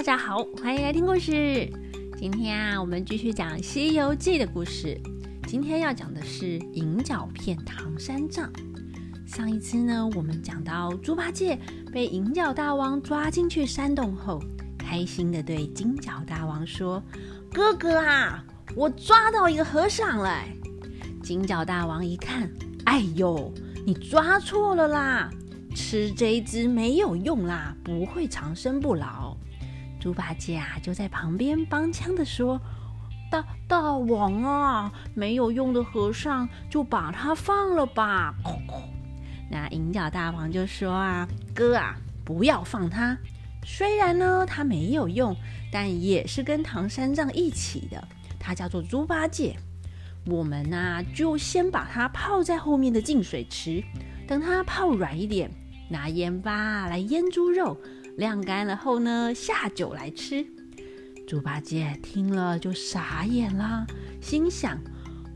大家好，欢迎来听故事。今天啊，我们继续讲《西游记》的故事。今天要讲的是银角骗唐三藏。上一次呢，我们讲到猪八戒被银角大王抓进去山洞后，开心的对金角大王说：“哥哥啊，我抓到一个和尚了。”金角大王一看，哎呦，你抓错了啦！吃这一只没有用啦，不会长生不老。猪八戒啊，就在旁边帮腔的说：“大大王啊，没有用的和尚就把他放了吧。”那银角大王就说：“啊，哥啊，不要放他。虽然呢他没有用，但也是跟唐三藏一起的。他叫做猪八戒。我们呢，就先把他泡在后面的净水池，等他泡软一点。”拿盐巴来腌猪肉，晾干了后呢，下酒来吃。猪八戒听了就傻眼啦，心想：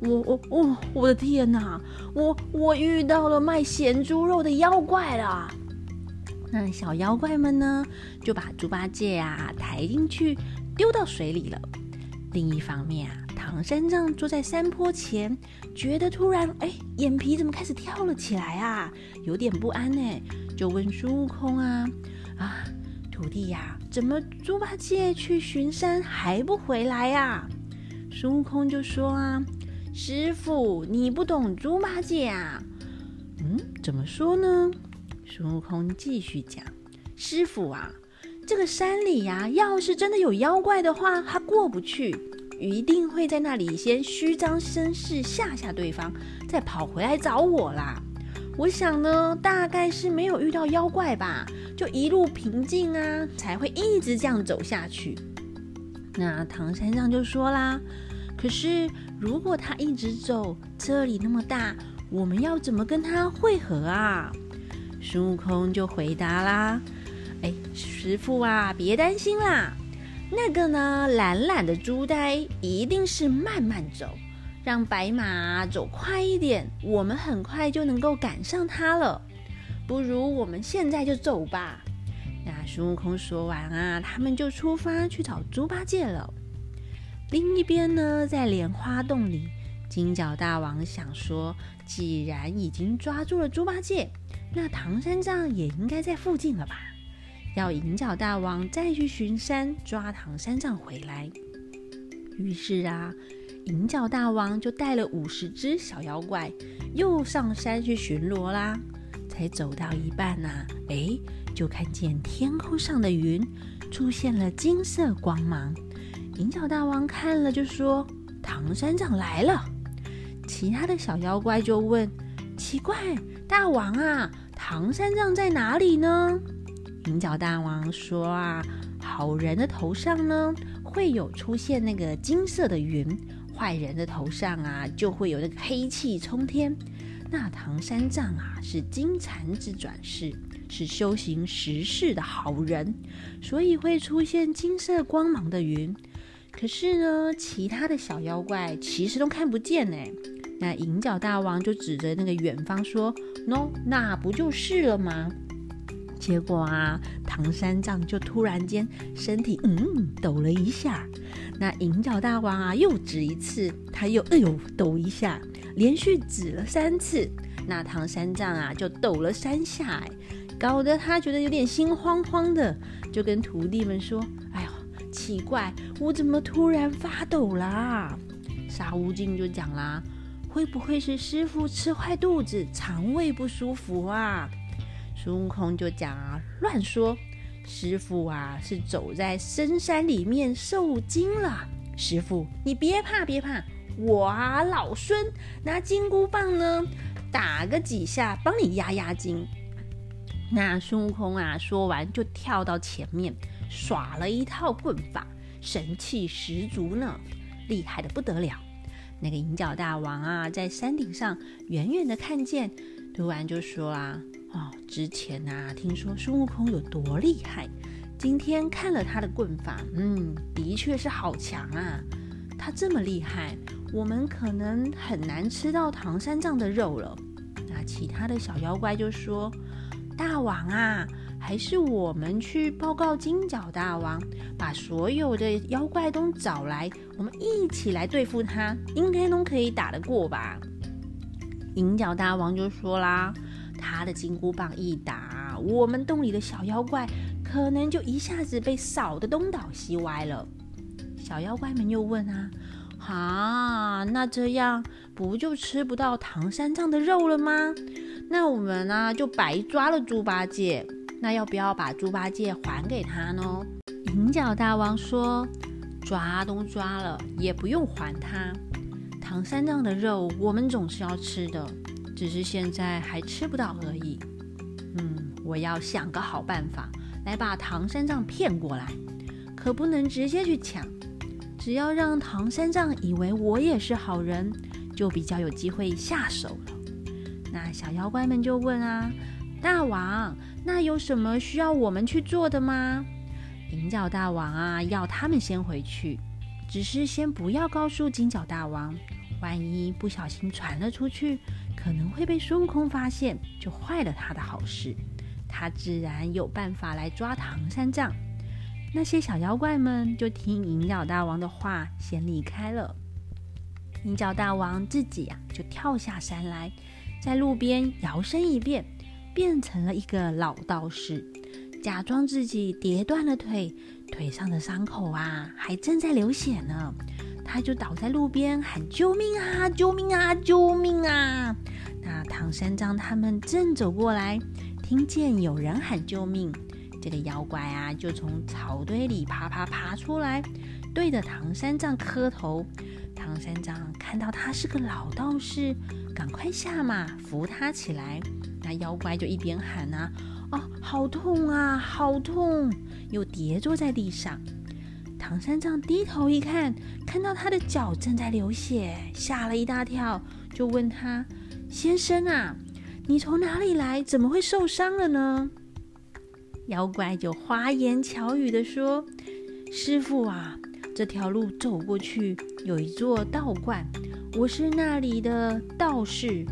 我我我我的天哪，我我遇到了卖咸猪肉的妖怪了。那小妖怪们呢，就把猪八戒啊抬进去，丢到水里了。另一方面啊，唐三藏坐在山坡前，觉得突然哎，眼皮怎么开始跳了起来啊？有点不安呢。就问孙悟空啊啊，徒弟呀，怎么猪八戒去巡山还不回来呀？孙悟空就说啊，师傅你不懂猪八戒啊？嗯，怎么说呢？孙悟空继续讲，师傅啊，这个山里呀，要是真的有妖怪的话，他过不去，一定会在那里先虚张声势吓吓对方，再跑回来找我啦。我想呢，大概是没有遇到妖怪吧，就一路平静啊，才会一直这样走下去。那唐三藏就说啦：“可是如果他一直走，这里那么大，我们要怎么跟他会合啊？”孙悟空就回答啦：“哎，师傅啊，别担心啦，那个呢，懒懒的猪呆一定是慢慢走。”让白马走快一点，我们很快就能够赶上它了。不如我们现在就走吧。那孙悟空说完啊，他们就出发去找猪八戒了。另一边呢，在莲花洞里，金角大王想说，既然已经抓住了猪八戒，那唐三藏也应该在附近了吧？要银角大王再去巡山抓唐三藏回来。于是啊。银角大王就带了五十只小妖怪，又上山去巡逻啦。才走到一半呐，哎，就看见天空上的云出现了金色光芒。银角大王看了就说：“唐三藏来了。”其他的小妖怪就问：“奇怪，大王啊，唐三藏在哪里呢？”银角大王说：“啊，好人的头上呢，会有出现那个金色的云。”坏人的头上啊，就会有那个黑气冲天。那唐三藏啊，是金蝉之转世，是修行十世的好人，所以会出现金色光芒的云。可是呢，其他的小妖怪其实都看不见呢。那银角大王就指着那个远方说：“no，那不就是了吗？”结果啊，唐三藏就突然间身体嗯抖了一下，那银角大王啊又指一次，他又哎呦抖一下，连续指了三次，那唐三藏啊就抖了三下，哎，搞得他觉得有点心慌慌的，就跟徒弟们说：“哎呦，奇怪，我怎么突然发抖啦？”沙悟净就讲啦：“会不会是师傅吃坏肚子，肠胃不舒服啊？”孙悟空就讲啊，乱说！师傅啊，是走在深山里面受惊了。师傅，你别怕，别怕，我啊，老孙拿金箍棒呢，打个几下，帮你压压惊。那孙悟空啊，说完就跳到前面，耍了一套棍法，神气十足呢，厉害的不得了。那个银角大王啊，在山顶上远远的看见，突然就说啊。哦，之前啊，听说孙悟空有多厉害，今天看了他的棍法，嗯，的确是好强啊。他这么厉害，我们可能很难吃到唐三藏的肉了。那其他的小妖怪就说：“大王啊，还是我们去报告金角大王，把所有的妖怪都找来，我们一起来对付他，应该都可以打得过吧？银角大王就说啦，他的金箍棒一打，我们洞里的小妖怪可能就一下子被扫得东倒西歪了。小妖怪们又问啊，啊，那这样不就吃不到唐三藏的肉了吗？那我们呢就白抓了猪八戒，那要不要把猪八戒还给他呢？银角大王说，抓都抓了，也不用还他。唐三藏的肉我们总是要吃的，只是现在还吃不到而已。嗯，我要想个好办法来把唐三藏骗过来，可不能直接去抢。只要让唐三藏以为我也是好人，就比较有机会下手了。那小妖怪们就问啊，大王，那有什么需要我们去做的吗？银角大王啊，要他们先回去，只是先不要告诉金角大王。万一不小心传了出去，可能会被孙悟空发现，就坏了他的好事。他自然有办法来抓唐三藏。那些小妖怪们就听银角大王的话，先离开了。银角大王自己呀，就跳下山来，在路边摇身一变，变成了一个老道士，假装自己跌断了腿，腿上的伤口啊，还正在流血呢。他就倒在路边喊救命啊！救命啊！救命啊！那唐三藏他们正走过来，听见有人喊救命，这个妖怪啊就从草堆里爬爬爬出来，对着唐三藏磕头。唐三藏看到他是个老道士，赶快下马扶他起来。那妖怪就一边喊啊，哦，好痛啊，好痛！又跌坐在地上。唐三藏低头一看，看到他的脚正在流血，吓了一大跳，就问他：“先生啊，你从哪里来？怎么会受伤了呢？”妖怪就花言巧语的说：“师傅啊，这条路走过去有一座道观，我是那里的道士，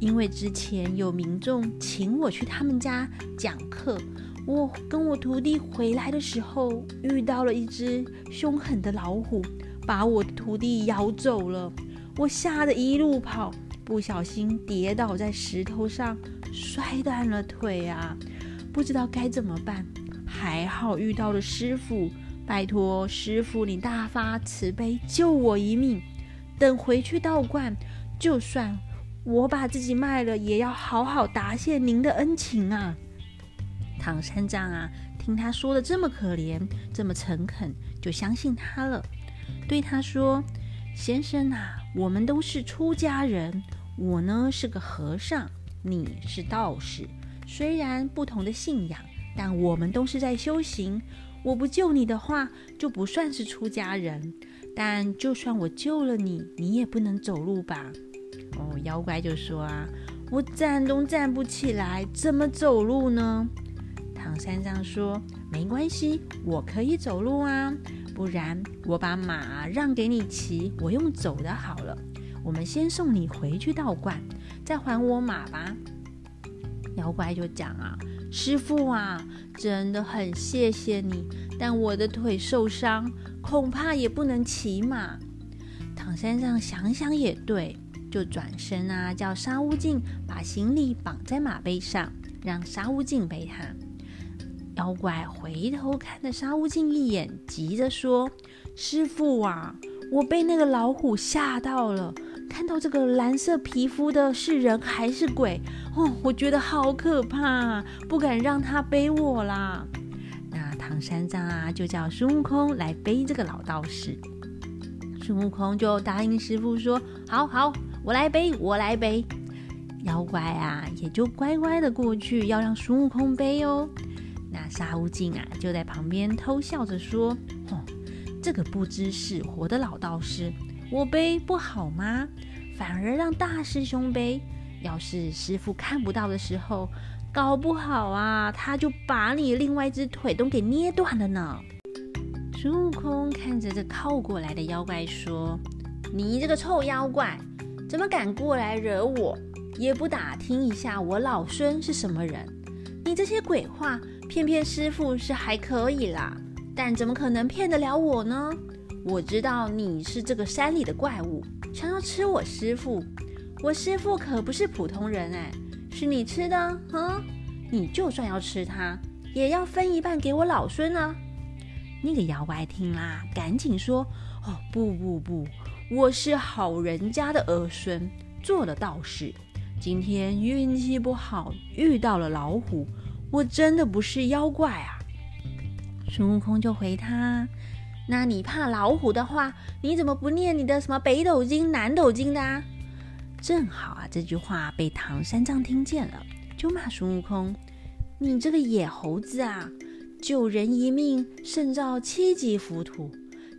因为之前有民众请我去他们家讲课。”我跟我徒弟回来的时候，遇到了一只凶狠的老虎，把我徒弟咬走了。我吓得一路跑，不小心跌倒在石头上，摔断了腿啊！不知道该怎么办。还好遇到了师傅，拜托师傅你大发慈悲，救我一命。等回去道观，就算我把自己卖了，也要好好答谢您的恩情啊！唐三藏啊，听他说的这么可怜，这么诚恳，就相信他了。对他说：“先生啊，我们都是出家人，我呢是个和尚，你是道士。虽然不同的信仰，但我们都是在修行。我不救你的话，就不算是出家人。但就算我救了你，你也不能走路吧？”哦，妖怪就说啊：“我站都站不起来，怎么走路呢？”唐三藏说：“没关系，我可以走路啊，不然我把马让给你骑，我用走的好了。我们先送你回去道观，再还我马吧。”妖怪就讲啊：“师傅啊，真的很谢谢你，但我的腿受伤，恐怕也不能骑马。”唐三藏想想也对，就转身啊，叫沙悟净把行李绑在马背上，让沙悟净背他。妖怪回头看了沙悟净一眼，急着说：“师傅啊，我被那个老虎吓到了。看到这个蓝色皮肤的是人还是鬼？哦，我觉得好可怕，不敢让他背我啦。”那唐三藏啊，就叫孙悟空来背这个老道士。孙悟空就答应师傅说：“好好，我来背，我来背。”妖怪啊，也就乖乖的过去，要让孙悟空背哦。那沙悟净啊，就在旁边偷笑着说：“哦，这个不知死活的老道士，我背不好吗？反而让大师兄背。要是师傅看不到的时候，搞不好啊，他就把你另外一只腿都给捏断了呢。”孙悟空看着这靠过来的妖怪说：“你这个臭妖怪，怎么敢过来惹我？也不打听一下我老孙是什么人？”你这些鬼话骗骗师傅是还可以啦，但怎么可能骗得了我呢？我知道你是这个山里的怪物，想要吃我师傅。我师傅可不是普通人哎，是你吃的啊！你就算要吃他，也要分一半给我老孙啊！那个妖怪听啦，赶紧说：“哦，不不不，我是好人家的儿孙，做了道士，今天运气不好，遇到了老虎，我真的不是妖怪啊！”孙悟空就回他。那你怕老虎的话，你怎么不念你的什么北斗经、南斗经的啊？正好啊，这句话被唐三藏听见了，就骂孙悟空：“你这个野猴子啊，救人一命胜造七级浮屠，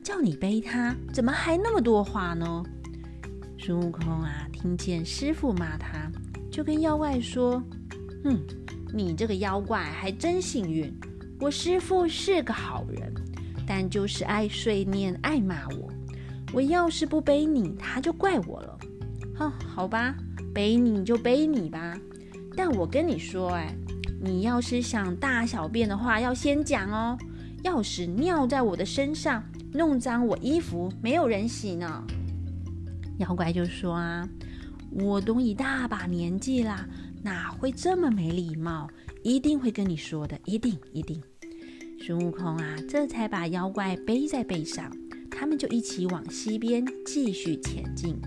叫你背他，怎么还那么多话呢？”孙悟空啊，听见师傅骂他，就跟妖怪说：“嗯，你这个妖怪还真幸运，我师傅是个好人。”但就是爱碎念，爱骂我。我要是不背你，他就怪我了。哼，好吧，背你就背你吧。但我跟你说，哎，你要是想大小便的话，要先讲哦。要是尿在我的身上，弄脏我衣服，没有人洗呢。妖怪就说啊，我都一大把年纪啦，哪会这么没礼貌？一定会跟你说的，一定一定。孙悟空啊，这才把妖怪背在背上，他们就一起往西边继续前进。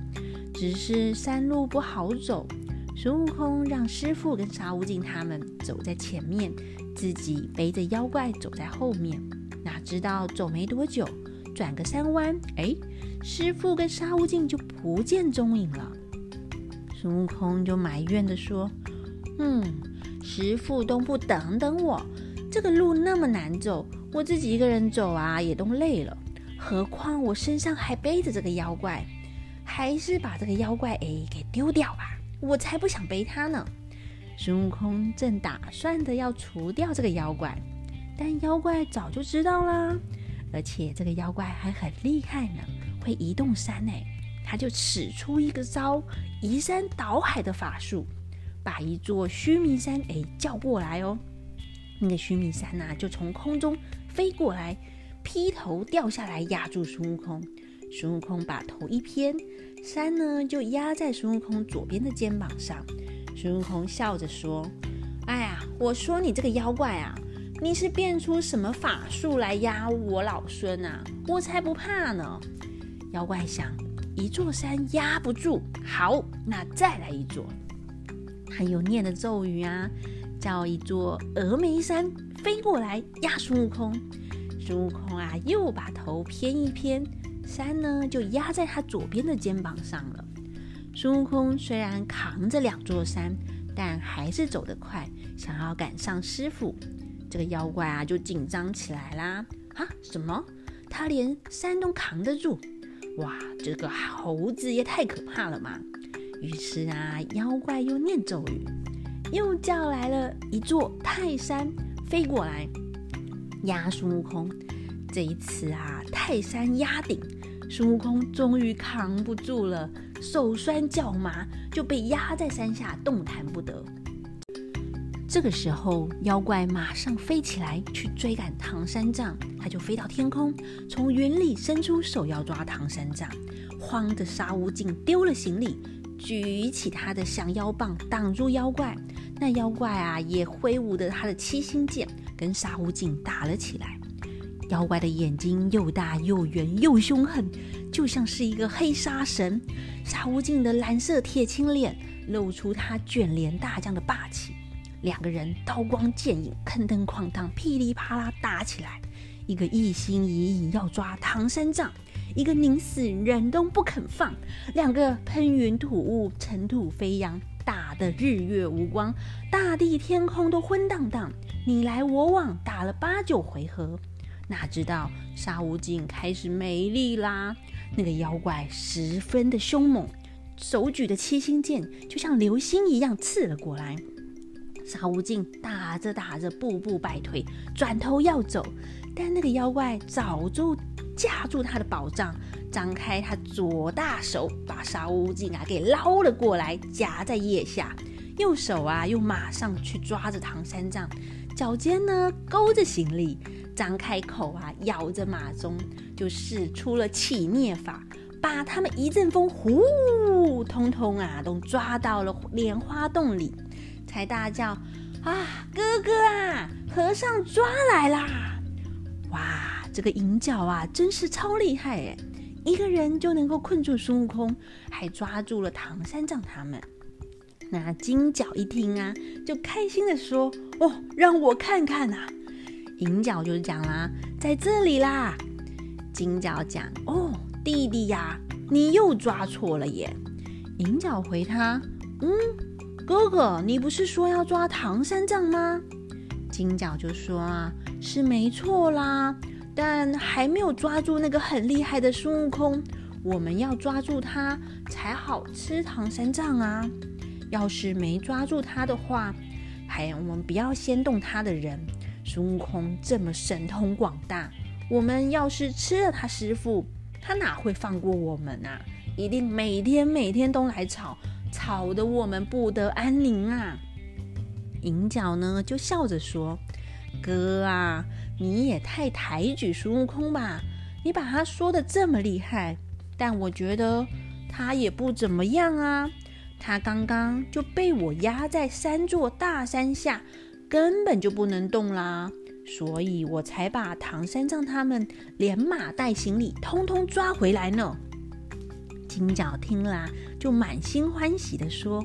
只是山路不好走，孙悟空让师傅跟沙悟净他们走在前面，自己背着妖怪走在后面。哪知道走没多久，转个山弯，哎，师傅跟沙悟净就不见踪影了。孙悟空就埋怨的说：“嗯，师傅都不等等我。”这个路那么难走，我自己一个人走啊，也都累了。何况我身上还背着这个妖怪，还是把这个妖怪哎给丢掉吧，我才不想背它呢。孙悟空正打算的要除掉这个妖怪，但妖怪早就知道啦，而且这个妖怪还很厉害呢，会移动山哎，他就使出一个招移山倒海的法术，把一座须弥山哎叫过来哦。那个须弥山呐，就从空中飞过来，劈头掉下来压住孙悟空。孙悟空把头一偏，山呢就压在孙悟空左边的肩膀上。孙悟空笑着说：“哎呀，我说你这个妖怪啊，你是变出什么法术来压我老孙啊？我才不怕呢！”妖怪想，一座山压不住，好，那再来一座。他又念的咒语啊。叫一座峨眉山飞过来压孙悟空，孙悟空啊又把头偏一偏，山呢就压在他左边的肩膀上了。孙悟空虽然扛着两座山，但还是走得快，想要赶上师傅。这个妖怪啊就紧张起来啦！啊，什么？他连山都扛得住？哇，这个猴子也太可怕了嘛！于是啊，妖怪又念咒语。又叫来了一座泰山飞过来压孙悟空。这一次啊，泰山压顶，孙悟空终于扛不住了，手酸脚麻，就被压在山下动弹不得。这个时候，妖怪马上飞起来去追赶唐三藏，他就飞到天空，从云里伸出手要抓唐三藏。慌的沙悟净丢了行李，举起他的降妖棒挡住妖怪。那妖怪啊，也挥舞着他的七星剑，跟沙悟净打了起来。妖怪的眼睛又大又圆又凶狠，就像是一个黑沙神。沙悟净的蓝色铁青脸露出他卷帘大将的霸气。两个人刀光剑影，坑坑哐当，噼里啪啦打起来。一个一心一意要抓唐三藏，一个宁死人都不肯放。两个喷云吐雾，尘土飞扬。打得日月无光，大地天空都昏荡荡，你来我往，打了八九回合，哪知道沙悟净开始没力啦。那个妖怪十分的凶猛，手举的七星剑就像流星一样刺了过来。沙悟净打着打着，步步败退，转头要走，但那个妖怪早就架住他的宝藏。张开他左大手，把沙悟净啊给捞了过来，夹在腋下。右手啊又马上去抓着唐三藏，脚尖呢勾着行李，张开口啊咬着马鬃，就使出了起灭法，把他们一阵风呼，通通啊都抓到了莲花洞里，才大叫啊哥哥啊，和尚抓来啦！哇，这个银角啊真是超厉害哎！一个人就能够困住孙悟空，还抓住了唐三藏他们。那金角一听啊，就开心的说：“哦，让我看看呐！”银角就是讲啦，在这里啦。金角讲：“哦，弟弟呀，你又抓错了耶。”银角回他：“嗯，哥哥，你不是说要抓唐三藏吗？”金角就说：“啊，是没错啦。”但还没有抓住那个很厉害的孙悟空，我们要抓住他才好吃唐三藏啊！要是没抓住他的话，还我们不要先动他的人。孙悟空这么神通广大，我们要是吃了他师傅，他哪会放过我们啊？一定每天每天都来吵，吵得我们不得安宁啊！银角呢就笑着说：“哥啊。”你也太抬举孙悟空吧！你把他说的这么厉害，但我觉得他也不怎么样啊。他刚刚就被我压在三座大山下，根本就不能动啦，所以我才把唐三藏他们连马带行李通通抓回来呢。金角听了，就满心欢喜的说：“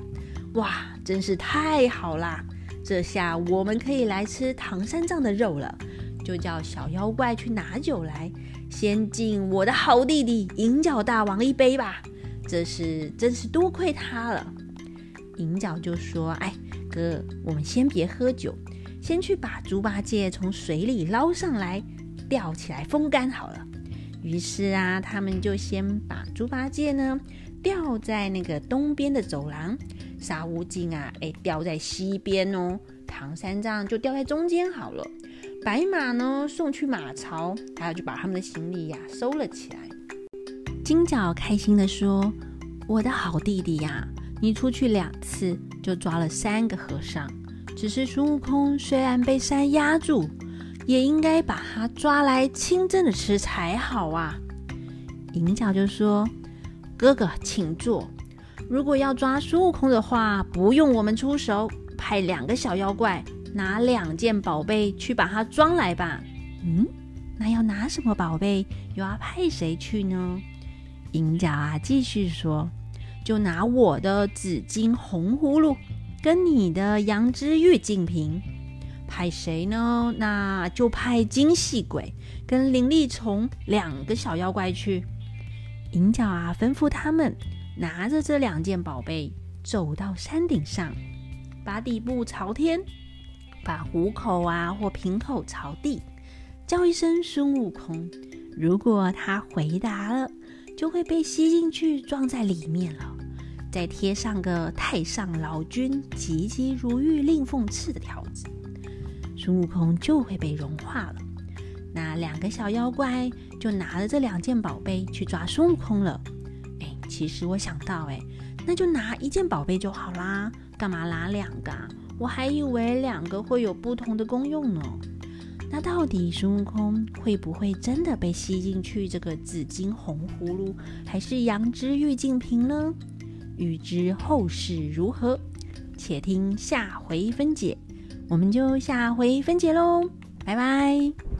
哇，真是太好啦！这下我们可以来吃唐三藏的肉了。”就叫小妖怪去拿酒来，先敬我的好弟弟银角大王一杯吧。这是真是多亏他了。银角就说：“哎，哥，我们先别喝酒，先去把猪八戒从水里捞上来，吊起来风干好了。”于是啊，他们就先把猪八戒呢吊在那个东边的走廊，沙悟净啊，哎，吊在西边哦，唐三藏就吊在中间好了。白马呢，送去马槽，还有就把他们的行李呀收了起来。金角开心的说：“我的好弟弟呀，你出去两次就抓了三个和尚，只是孙悟空虽然被山压住，也应该把他抓来清蒸的吃才好啊。”银角就说：“哥哥，请坐。如果要抓孙悟空的话，不用我们出手，派两个小妖怪。”拿两件宝贝去把它装来吧。嗯，那要拿什么宝贝？又要派谁去呢？银角啊，继续说，就拿我的紫金红葫芦，跟你的羊脂玉净瓶。派谁呢？那就派金细鬼跟灵力虫两个小妖怪去。银角啊，吩咐他们拿着这两件宝贝，走到山顶上，把底部朝天。把虎口啊或瓶口朝地，叫一声孙悟空。如果他回答了，就会被吸进去，装在里面了。再贴上个太上老君急急如律令奉赐的条子，孙悟空就会被融化了。那两个小妖怪就拿着这两件宝贝去抓孙悟空了。哎，其实我想到，哎，那就拿一件宝贝就好啦，干嘛拿两个啊？我还以为两个会有不同的功用呢。那到底孙悟空会不会真的被吸进去这个紫金红葫芦，还是羊脂玉净瓶呢？欲知后事如何，且听下回分解。我们就下回分解喽，拜拜。